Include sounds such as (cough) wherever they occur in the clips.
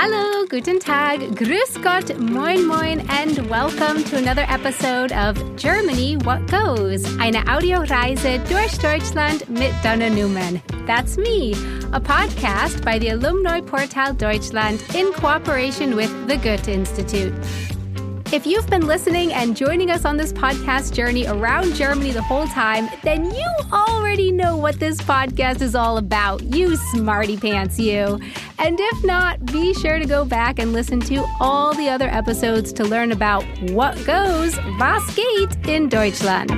Hallo, guten Tag, grüß Gott, moin moin, and welcome to another episode of Germany What Goes, eine Audioreise durch Deutschland mit Dana Newman. That's me, a podcast by the Alumni Portal Deutschland in cooperation with the Goethe Institute. If you've been listening and joining us on this podcast journey around Germany the whole time, then you already know what this podcast is all about, you smarty pants, you. And if not, be sure to go back and listen to all the other episodes to learn about what goes, was geht in Deutschland.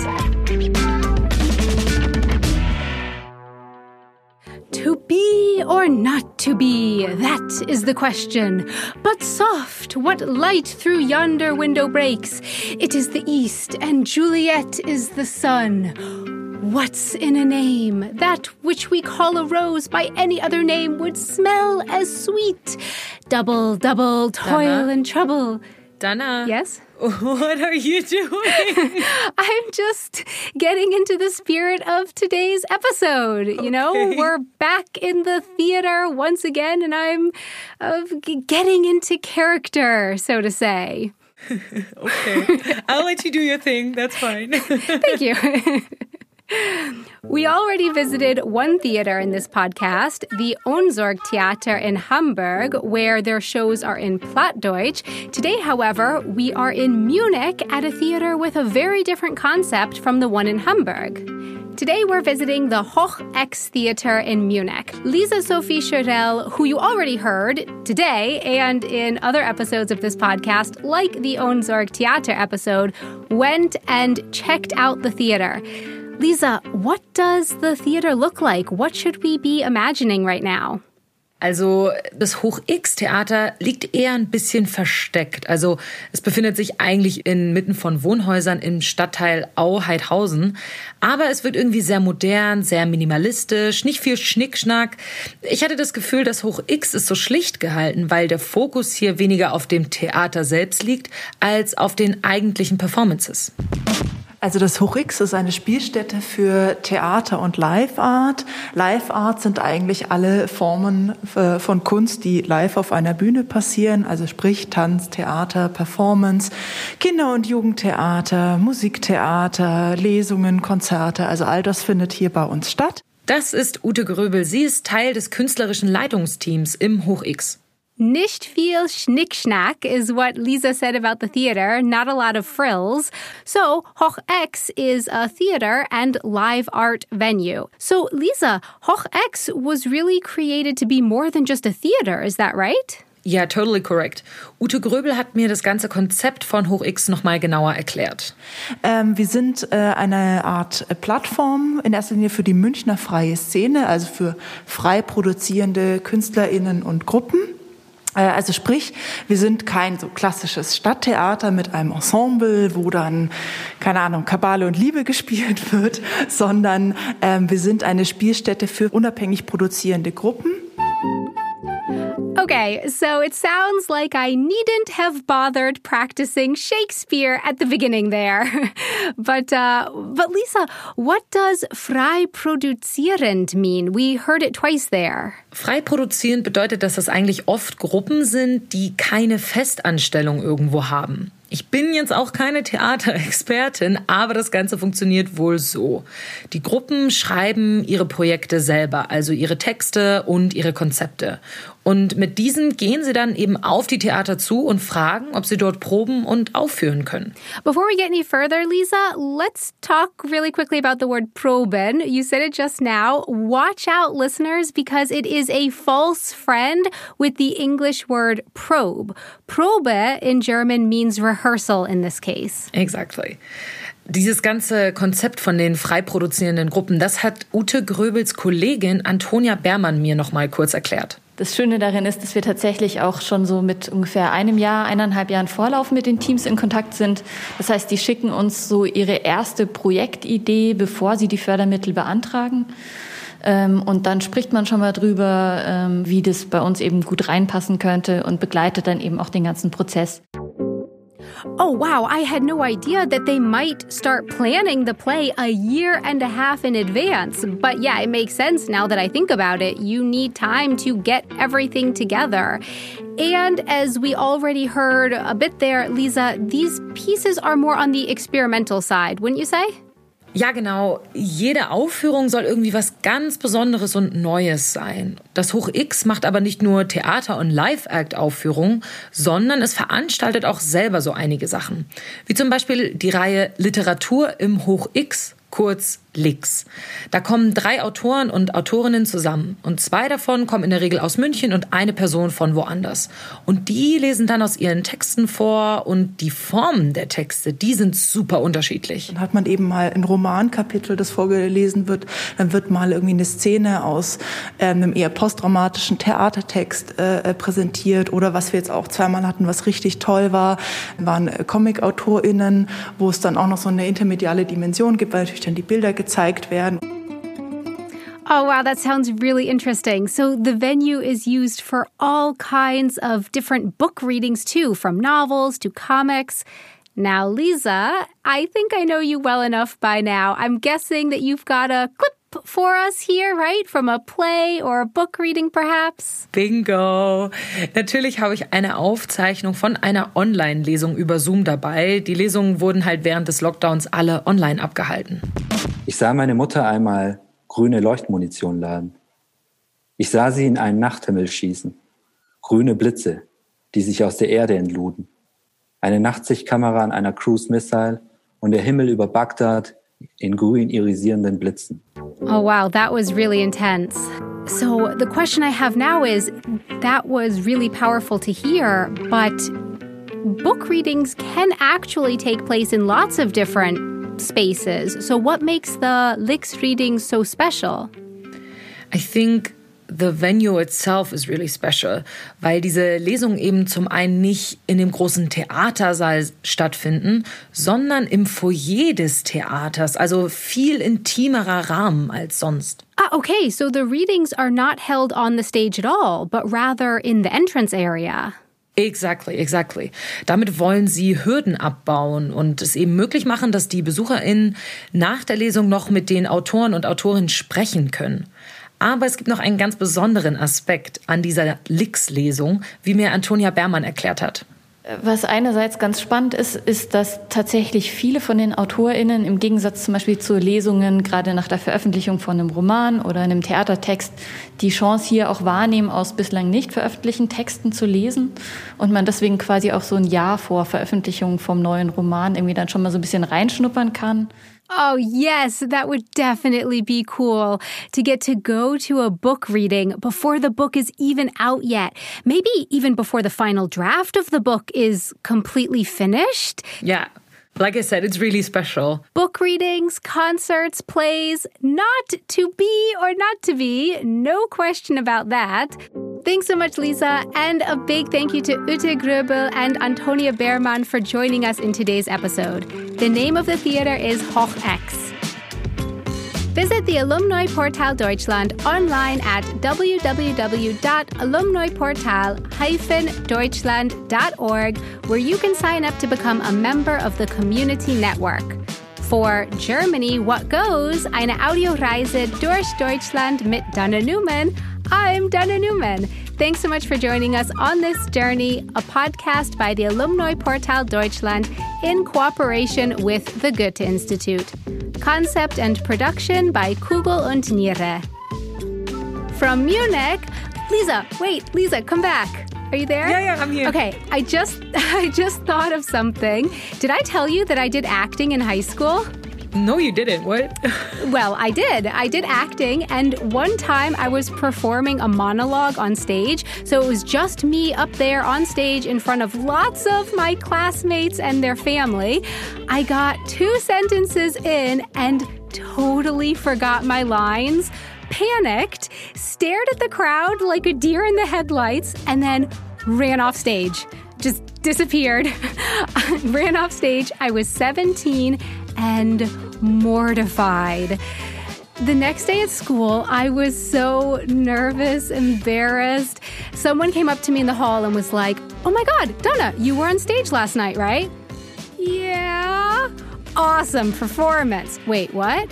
Be or not to be, that is the question. But soft, what light through yonder window breaks? It is the east, and Juliet is the sun. What's in a name? That which we call a rose by any other name would smell as sweet. Double, double toil Dana? and trouble. Dana. Yes? What are you doing? (laughs) I'm just getting into the spirit of today's episode. You know, we're back in the theater once again, and I'm uh, getting into character, so to say. (laughs) okay. I'll let you do your thing. That's fine. (laughs) Thank you. (laughs) We already visited one theater in this podcast, the Ohnsorg Theater in Hamburg, where their shows are in Plattdeutsch. Today, however, we are in Munich at a theater with a very different concept from the one in Hamburg. Today, we're visiting the Hoch X Theater in Munich. Lisa Sophie Schorel, who you already heard today and in other episodes of this podcast, like the Ohnsorg Theater episode, went and checked out the theater. Lisa, what does the theater look like? What should we be imagining right now? Also, das Hoch-X-Theater liegt eher ein bisschen versteckt. Also, es befindet sich eigentlich inmitten von Wohnhäusern im Stadtteil Au-Heidhausen. Aber es wird irgendwie sehr modern, sehr minimalistisch, nicht viel Schnickschnack. Ich hatte das Gefühl, das Hoch-X ist so schlicht gehalten, weil der Fokus hier weniger auf dem Theater selbst liegt, als auf den eigentlichen Performances. Also das Hoch X ist eine Spielstätte für Theater und Live Art. Live Art sind eigentlich alle Formen äh, von Kunst, die live auf einer Bühne passieren, also sprich Tanz, Theater, Performance, Kinder- und Jugendtheater, Musiktheater, Lesungen, Konzerte, also all das findet hier bei uns statt. Das ist Ute Gröbel. Sie ist Teil des künstlerischen Leitungsteams im Hoch-X. Nicht viel Schnickschnack is what Lisa said about the theater, not a lot of frills. So, Hoch X is a theater and live art venue. So, Lisa, Hoch X was really created to be more than just a theater, is that right? Ja, totally correct. Ute Gröbel hat mir das ganze Konzept von Hoch X nochmal genauer erklärt. Ähm, wir sind äh, eine Art äh, Plattform in erster Linie für die Münchner freie Szene, also für frei produzierende KünstlerInnen und Gruppen. Äh, Also sprich, wir sind kein so klassisches Stadttheater mit einem Ensemble, wo dann, keine Ahnung, Kabale und Liebe (laughs) gespielt wird, sondern ähm, wir sind eine Spielstätte für unabhängig produzierende Gruppen. Okay, so it sounds like I needn't have bothered practicing Shakespeare at the beginning there. (laughs) but uh, but Lisa, what does frei produzierend mean? We heard it twice there. Frei produzierend bedeutet, dass das eigentlich oft Gruppen sind, die keine Festanstellung irgendwo haben. Ich bin jetzt auch keine Theaterexpertin, aber das Ganze funktioniert wohl so. Die Gruppen schreiben ihre Projekte selber, also ihre Texte und ihre Konzepte. Und mit diesen gehen sie dann eben auf die Theater zu und fragen, ob sie dort proben und aufführen können. Before we get any further, Lisa, let's talk really quickly about the word proben. You said it just now. Watch out, listeners, because it is a false friend with the English word probe. Probe in German means rehearsal in this case. Exactly. Dieses ganze Konzept von den frei produzierenden Gruppen, das hat Ute Gröbels Kollegin Antonia Bermann mir noch mal kurz erklärt. Das Schöne darin ist, dass wir tatsächlich auch schon so mit ungefähr einem Jahr, eineinhalb Jahren Vorlauf mit den Teams in Kontakt sind. Das heißt, die schicken uns so ihre erste Projektidee, bevor sie die Fördermittel beantragen. Ähm, Und dann spricht man schon mal drüber, ähm, wie das bei uns eben gut reinpassen könnte und begleitet dann eben auch den ganzen Prozess. Oh, wow, I had no idea that they might start planning the play a year and a half in advance. But yeah, it makes sense now that I think about it. You need time to get everything together. And as we already heard a bit there, Lisa, these pieces are more on the experimental side, wouldn't you say? Ja, genau. Jede Aufführung soll irgendwie was ganz Besonderes und Neues sein. Das Hoch X macht aber nicht nur Theater- und Live-Act-Aufführungen, sondern es veranstaltet auch selber so einige Sachen. Wie zum Beispiel die Reihe Literatur im Hoch X, kurz Lix. Da kommen drei Autoren und Autorinnen zusammen und zwei davon kommen in der Regel aus München und eine Person von woanders. Und die lesen dann aus ihren Texten vor und die Formen der Texte, die sind super unterschiedlich. Dann hat man eben mal ein Romankapitel, das vorgelesen wird, dann wird mal irgendwie eine Szene aus äh, einem eher postdramatischen Theatertext äh, präsentiert oder was wir jetzt auch zweimal hatten, was richtig toll war, waren Comic-AutorInnen, wo es dann auch noch so eine intermediale Dimension gibt, weil natürlich dann die Bilder gezeigt werden. Oh, wow, that sounds really interesting. So, the venue is used for all kinds of different book readings, too, from novels to comics. Now, Lisa, I think I know you well enough by now. I'm guessing that you've got a clip for us here, right? From a play or a book reading, perhaps? Bingo! Natürlich habe ich eine Aufzeichnung von einer Online-Lesung über Zoom dabei. Die Lesungen wurden halt während des Lockdowns alle online abgehalten. Ich sah meine Mutter einmal grüne Leuchtmunition laden. Ich sah sie in einen Nachthimmel schießen. Grüne Blitze, die sich aus der Erde entluden. Eine Nachtsichtkamera an einer Cruise Missile und der Himmel über Bagdad in grün irisierenden Blitzen. Oh, wow, that was really intense. So, the question I have now is that was really powerful to hear, but book readings can actually take place in lots of different spaces. So, what makes the Lix reading so special? I think the venue itself is really special, weil diese Lesungen eben zum einen nicht in dem großen Theatersaal stattfinden, sondern im Foyer des Theaters, also viel intimerer Rahmen als sonst. Ah, okay, so the readings are not held on the stage at all, but rather in the entrance area. Exactly, exactly. Damit wollen sie Hürden abbauen und es eben möglich machen, dass die BesucherInnen nach der Lesung noch mit den Autoren und Autorinnen sprechen können. Aber es gibt noch einen ganz besonderen Aspekt an dieser Lix-Lesung, wie mir Antonia Bermann erklärt hat. Was einerseits ganz spannend ist, ist, dass tatsächlich viele von den AutorInnen im Gegensatz zum Beispiel zu Lesungen, gerade nach der Veröffentlichung von einem Roman oder einem Theatertext, die Chance hier auch wahrnehmen, aus bislang nicht veröffentlichten Texten zu lesen und man deswegen quasi auch so ein Jahr vor Veröffentlichung vom neuen Roman irgendwie dann schon mal so ein bisschen reinschnuppern kann. Oh, yes, that would definitely be cool to get to go to a book reading before the book is even out yet. Maybe even before the final draft of the book is completely finished. Yeah. Like I said, it's really special. Book readings, concerts, plays, not to be or not to be, no question about that. Thanks so much, Lisa, and a big thank you to Ute Gröbel and Antonia Beermann for joining us in today's episode. The name of the theater is Hoch X. Visit the Alumni Portal Deutschland online at www.alumniportal-deutschland.org, where you can sign up to become a member of the community network. For Germany, what goes? Eine Audioreise durch Deutschland mit Dana Newman. I'm Dana Newman. Thanks so much for joining us on this journey, a podcast by the Alumni Portal Deutschland in cooperation with the Goethe Institute. Concept and production by Kugel und Niere. From Munich, Lisa, wait, Lisa, come back. Are you there? Yeah, yeah, I'm here. Okay, I just (laughs) I just thought of something. Did I tell you that I did acting in high school? No, you didn't. What? (laughs) well, I did. I did acting, and one time I was performing a monologue on stage. So it was just me up there on stage in front of lots of my classmates and their family. I got two sentences in and totally forgot my lines, panicked, stared at the crowd like a deer in the headlights, and then ran off stage. Just disappeared. (laughs) ran off stage. I was 17 and mortified. The next day at school, I was so nervous, embarrassed. Someone came up to me in the hall and was like, Oh my God, Dana, you were on stage last night, right? Yeah. Awesome performance. Wait, what?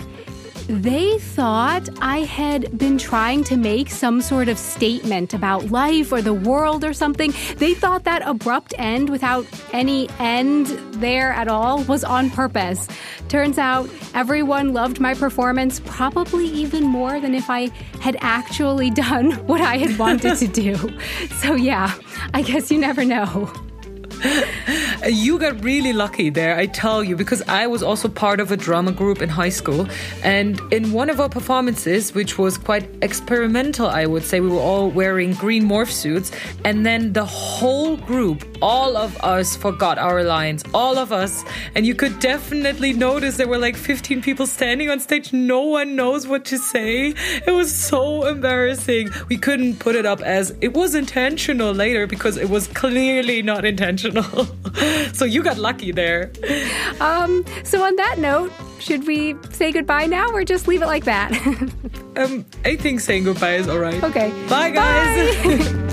They thought I had been trying to make some sort of statement about life or the world or something. They thought that abrupt end without any end there at all was on purpose. Turns out everyone loved my performance probably even more than if I had actually (laughs) done what I had wanted to do. (laughs) So, yeah, I guess you never know. You got really lucky there, I tell you, because I was also part of a drama group in high school. And in one of our performances, which was quite experimental, I would say, we were all wearing green morph suits. And then the whole group, all of us forgot our lines, all of us. And you could definitely notice there were like 15 people standing on stage. No one knows what to say. It was so embarrassing. We couldn't put it up as it was intentional later because it was clearly not intentional. (laughs) so you got lucky there. Um, so on that note, should we say goodbye now or just leave it like that? (laughs) um, I think saying goodbye is all right. Okay. Bye, guys. Bye. (laughs)